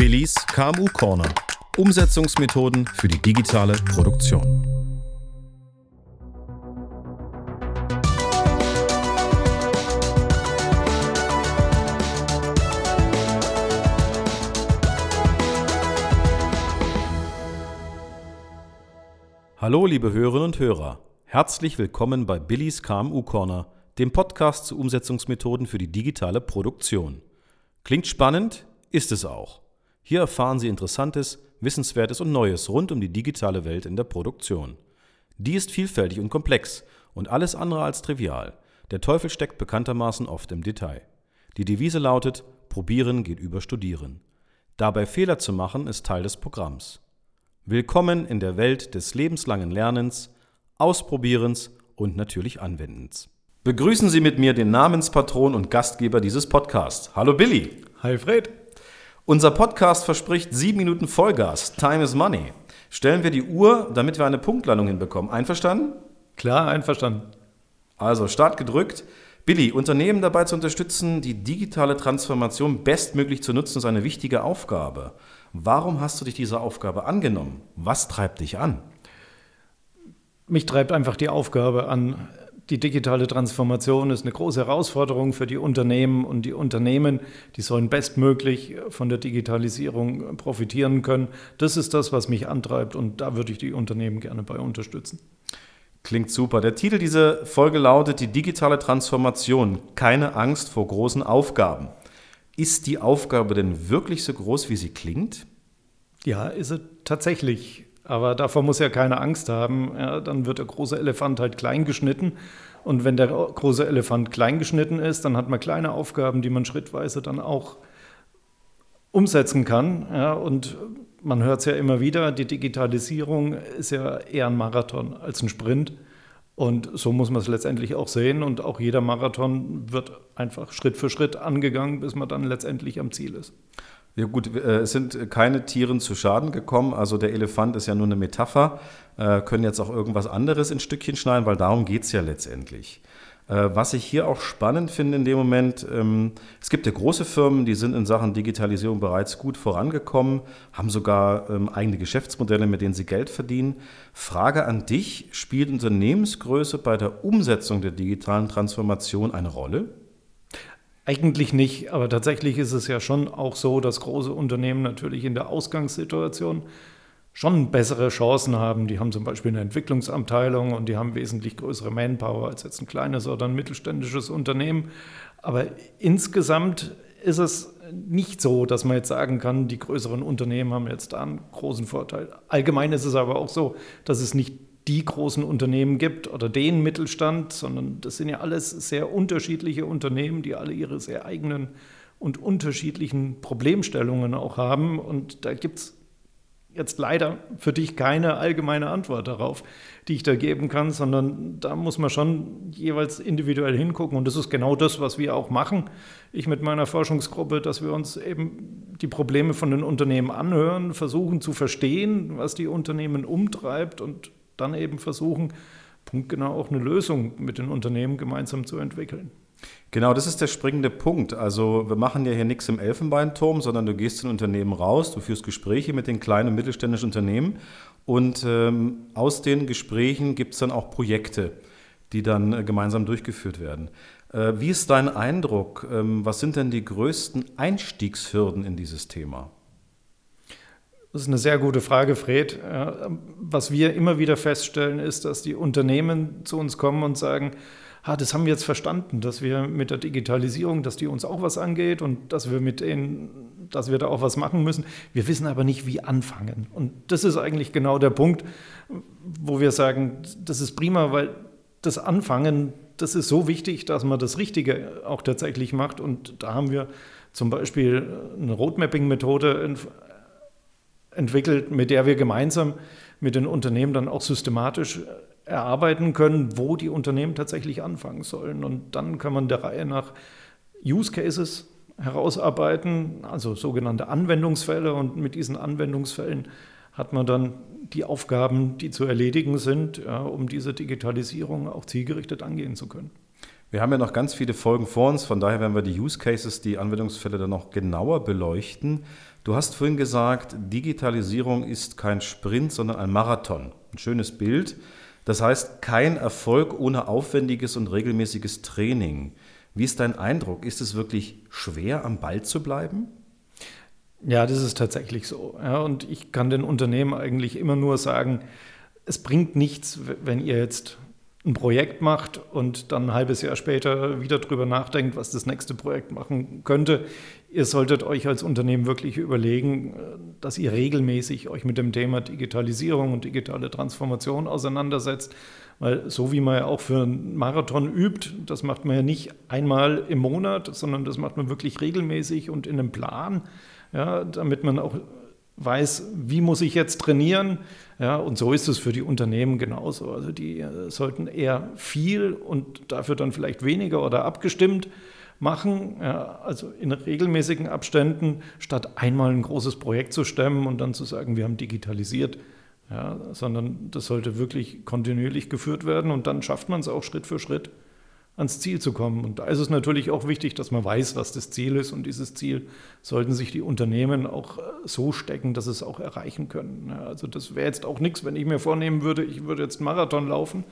Willis KMU Corner. Umsetzungsmethoden für die digitale Produktion. Hallo liebe Hörerinnen und Hörer. Herzlich willkommen bei Billis KMU Corner, dem Podcast zu Umsetzungsmethoden für die digitale Produktion. Klingt spannend? Ist es auch. Hier erfahren Sie Interessantes, Wissenswertes und Neues rund um die digitale Welt in der Produktion. Die ist vielfältig und komplex und alles andere als trivial. Der Teufel steckt bekanntermaßen oft im Detail. Die Devise lautet, probieren geht über studieren. Dabei Fehler zu machen ist Teil des Programms. Willkommen in der Welt des lebenslangen Lernens, Ausprobierens und natürlich Anwendens. Begrüßen Sie mit mir den Namenspatron und Gastgeber dieses Podcasts. Hallo Billy. Hi Fred. Unser Podcast verspricht sieben Minuten Vollgas. Time is money. Stellen wir die Uhr, damit wir eine Punktlandung hinbekommen. Einverstanden? Klar, einverstanden. Also, Start gedrückt. Billy, Unternehmen dabei zu unterstützen, die digitale Transformation bestmöglich zu nutzen, ist eine wichtige Aufgabe. Warum hast du dich dieser Aufgabe angenommen? Was treibt dich an? Mich treibt einfach die Aufgabe an, die digitale Transformation ist eine große Herausforderung für die Unternehmen und die Unternehmen, die sollen bestmöglich von der Digitalisierung profitieren können. Das ist das, was mich antreibt und da würde ich die Unternehmen gerne bei unterstützen. Klingt super. Der Titel dieser Folge lautet Die digitale Transformation. Keine Angst vor großen Aufgaben. Ist die Aufgabe denn wirklich so groß, wie sie klingt? Ja, ist sie tatsächlich. Aber davor muss ja keine Angst haben. Ja, dann wird der große Elefant halt klein geschnitten. Und wenn der große Elefant klein geschnitten ist, dann hat man kleine Aufgaben, die man schrittweise dann auch umsetzen kann. Ja, und man hört es ja immer wieder, die Digitalisierung ist ja eher ein Marathon als ein Sprint. Und so muss man es letztendlich auch sehen. Und auch jeder Marathon wird einfach Schritt für Schritt angegangen, bis man dann letztendlich am Ziel ist. Ja gut, äh, es sind keine Tieren zu Schaden gekommen. Also der Elefant ist ja nur eine Metapher. Äh, können jetzt auch irgendwas anderes in Stückchen schneiden, weil darum geht es ja letztendlich. Äh, was ich hier auch spannend finde in dem Moment, ähm, es gibt ja große Firmen, die sind in Sachen Digitalisierung bereits gut vorangekommen, haben sogar ähm, eigene Geschäftsmodelle, mit denen sie Geld verdienen. Frage an dich, spielt Unternehmensgröße bei der Umsetzung der digitalen Transformation eine Rolle? Eigentlich nicht, aber tatsächlich ist es ja schon auch so, dass große Unternehmen natürlich in der Ausgangssituation schon bessere Chancen haben. Die haben zum Beispiel eine Entwicklungsabteilung und die haben wesentlich größere Manpower als jetzt ein kleines oder ein mittelständisches Unternehmen. Aber insgesamt ist es nicht so, dass man jetzt sagen kann, die größeren Unternehmen haben jetzt da einen großen Vorteil. Allgemein ist es aber auch so, dass es nicht die großen Unternehmen gibt oder den Mittelstand, sondern das sind ja alles sehr unterschiedliche Unternehmen, die alle ihre sehr eigenen und unterschiedlichen Problemstellungen auch haben. Und da gibt es jetzt leider für dich keine allgemeine Antwort darauf, die ich da geben kann, sondern da muss man schon jeweils individuell hingucken. Und das ist genau das, was wir auch machen. Ich mit meiner Forschungsgruppe, dass wir uns eben die Probleme von den Unternehmen anhören, versuchen zu verstehen, was die Unternehmen umtreibt und dann eben versuchen, punktgenau auch eine Lösung mit den Unternehmen gemeinsam zu entwickeln. Genau, das ist der springende Punkt. Also wir machen ja hier nichts im Elfenbeinturm, sondern du gehst den Unternehmen raus, du führst Gespräche mit den kleinen und mittelständischen Unternehmen und ähm, aus den Gesprächen gibt es dann auch Projekte, die dann äh, gemeinsam durchgeführt werden. Äh, wie ist dein Eindruck? Ähm, was sind denn die größten Einstiegshürden in dieses Thema? Das ist eine sehr gute Frage, Fred. Was wir immer wieder feststellen, ist, dass die Unternehmen zu uns kommen und sagen, ah, das haben wir jetzt verstanden, dass wir mit der Digitalisierung, dass die uns auch was angeht und dass wir mit denen, dass wir da auch was machen müssen. Wir wissen aber nicht, wie anfangen. Und das ist eigentlich genau der Punkt, wo wir sagen, das ist prima, weil das Anfangen, das ist so wichtig, dass man das Richtige auch tatsächlich macht. Und da haben wir zum Beispiel eine Roadmapping-Methode entwickelt, mit der wir gemeinsam mit den Unternehmen dann auch systematisch erarbeiten können, wo die Unternehmen tatsächlich anfangen sollen. Und dann kann man der Reihe nach Use Cases herausarbeiten, also sogenannte Anwendungsfälle. Und mit diesen Anwendungsfällen hat man dann die Aufgaben, die zu erledigen sind, ja, um diese Digitalisierung auch zielgerichtet angehen zu können. Wir haben ja noch ganz viele Folgen vor uns, von daher werden wir die Use Cases, die Anwendungsfälle dann noch genauer beleuchten. Du hast vorhin gesagt, Digitalisierung ist kein Sprint, sondern ein Marathon. Ein schönes Bild. Das heißt, kein Erfolg ohne aufwendiges und regelmäßiges Training. Wie ist dein Eindruck? Ist es wirklich schwer, am Ball zu bleiben? Ja, das ist tatsächlich so. Ja, und ich kann den Unternehmen eigentlich immer nur sagen, es bringt nichts, wenn ihr jetzt ein Projekt macht und dann ein halbes Jahr später wieder drüber nachdenkt, was das nächste Projekt machen könnte. Ihr solltet euch als Unternehmen wirklich überlegen, dass ihr regelmäßig euch mit dem Thema Digitalisierung und digitale Transformation auseinandersetzt. Weil so wie man ja auch für einen Marathon übt, das macht man ja nicht einmal im Monat, sondern das macht man wirklich regelmäßig und in einem Plan, ja, damit man auch weiß, wie muss ich jetzt trainieren. Ja, und so ist es für die Unternehmen genauso. Also die äh, sollten eher viel und dafür dann vielleicht weniger oder abgestimmt machen, ja, also in regelmäßigen Abständen, statt einmal ein großes Projekt zu stemmen und dann zu sagen, wir haben digitalisiert. Ja, sondern das sollte wirklich kontinuierlich geführt werden und dann schafft man es auch Schritt für Schritt ans Ziel zu kommen. Und da ist es natürlich auch wichtig, dass man weiß, was das Ziel ist. Und dieses Ziel sollten sich die Unternehmen auch äh, so stecken, dass es auch erreichen können. Also das wäre jetzt auch nichts, wenn ich mir vornehmen würde, ich würde jetzt einen Marathon laufen.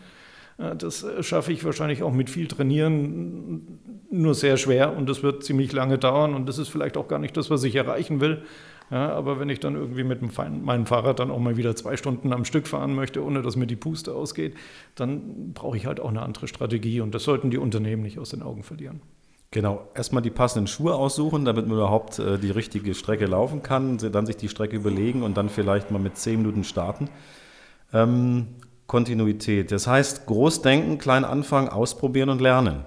Das äh, schaffe ich wahrscheinlich auch mit viel Trainieren nur sehr schwer und das wird ziemlich lange dauern und das ist vielleicht auch gar nicht das, was ich erreichen will. Ja, aber wenn ich dann irgendwie mit meinem Fahrrad dann auch mal wieder zwei Stunden am Stück fahren möchte, ohne dass mir die Puste ausgeht, dann brauche ich halt auch eine andere Strategie. Und das sollten die Unternehmen nicht aus den Augen verlieren. Genau, erstmal die passenden Schuhe aussuchen, damit man überhaupt äh, die richtige Strecke laufen kann, dann sich die Strecke überlegen und dann vielleicht mal mit zehn Minuten starten. Ähm, Kontinuität, das heißt groß denken, klein anfangen, ausprobieren und lernen.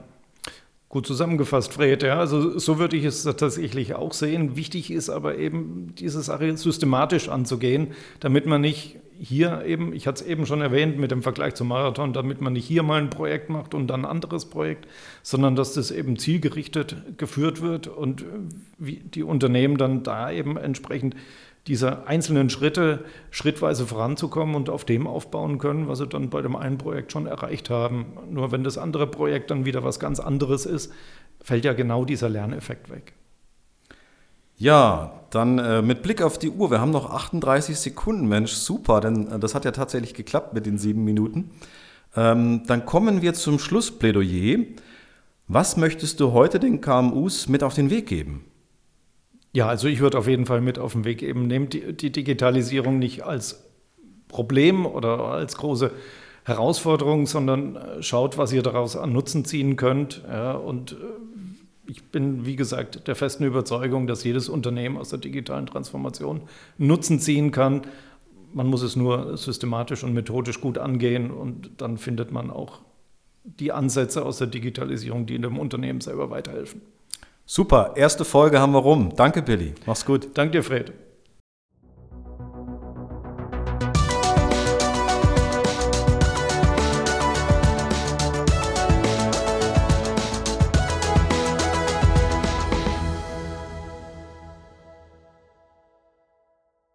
Gut zusammengefasst, Fred. Ja, also so würde ich es tatsächlich auch sehen. Wichtig ist aber eben, diese Sache systematisch anzugehen, damit man nicht hier eben, ich hatte es eben schon erwähnt mit dem Vergleich zum Marathon, damit man nicht hier mal ein Projekt macht und dann ein anderes Projekt, sondern dass das eben zielgerichtet geführt wird und wie die Unternehmen dann da eben entsprechend diese einzelnen Schritte schrittweise voranzukommen und auf dem aufbauen können, was sie dann bei dem einen Projekt schon erreicht haben. Nur wenn das andere Projekt dann wieder was ganz anderes ist, fällt ja genau dieser Lerneffekt weg. Ja, dann äh, mit Blick auf die Uhr, wir haben noch 38 Sekunden, Mensch, super, denn äh, das hat ja tatsächlich geklappt mit den sieben Minuten. Ähm, dann kommen wir zum Schlussplädoyer. Was möchtest du heute den KMUs mit auf den Weg geben? Ja, also ich würde auf jeden Fall mit auf den Weg geben, nehmt die, die Digitalisierung nicht als Problem oder als große Herausforderung, sondern äh, schaut, was ihr daraus an Nutzen ziehen könnt. Ja, und äh, ich bin, wie gesagt, der festen Überzeugung, dass jedes Unternehmen aus der digitalen Transformation Nutzen ziehen kann. Man muss es nur systematisch und methodisch gut angehen und dann findet man auch die Ansätze aus der Digitalisierung, die in dem Unternehmen selber weiterhelfen. Super, erste Folge haben wir rum. Danke, Billy. Mach's gut. Danke dir, Fred.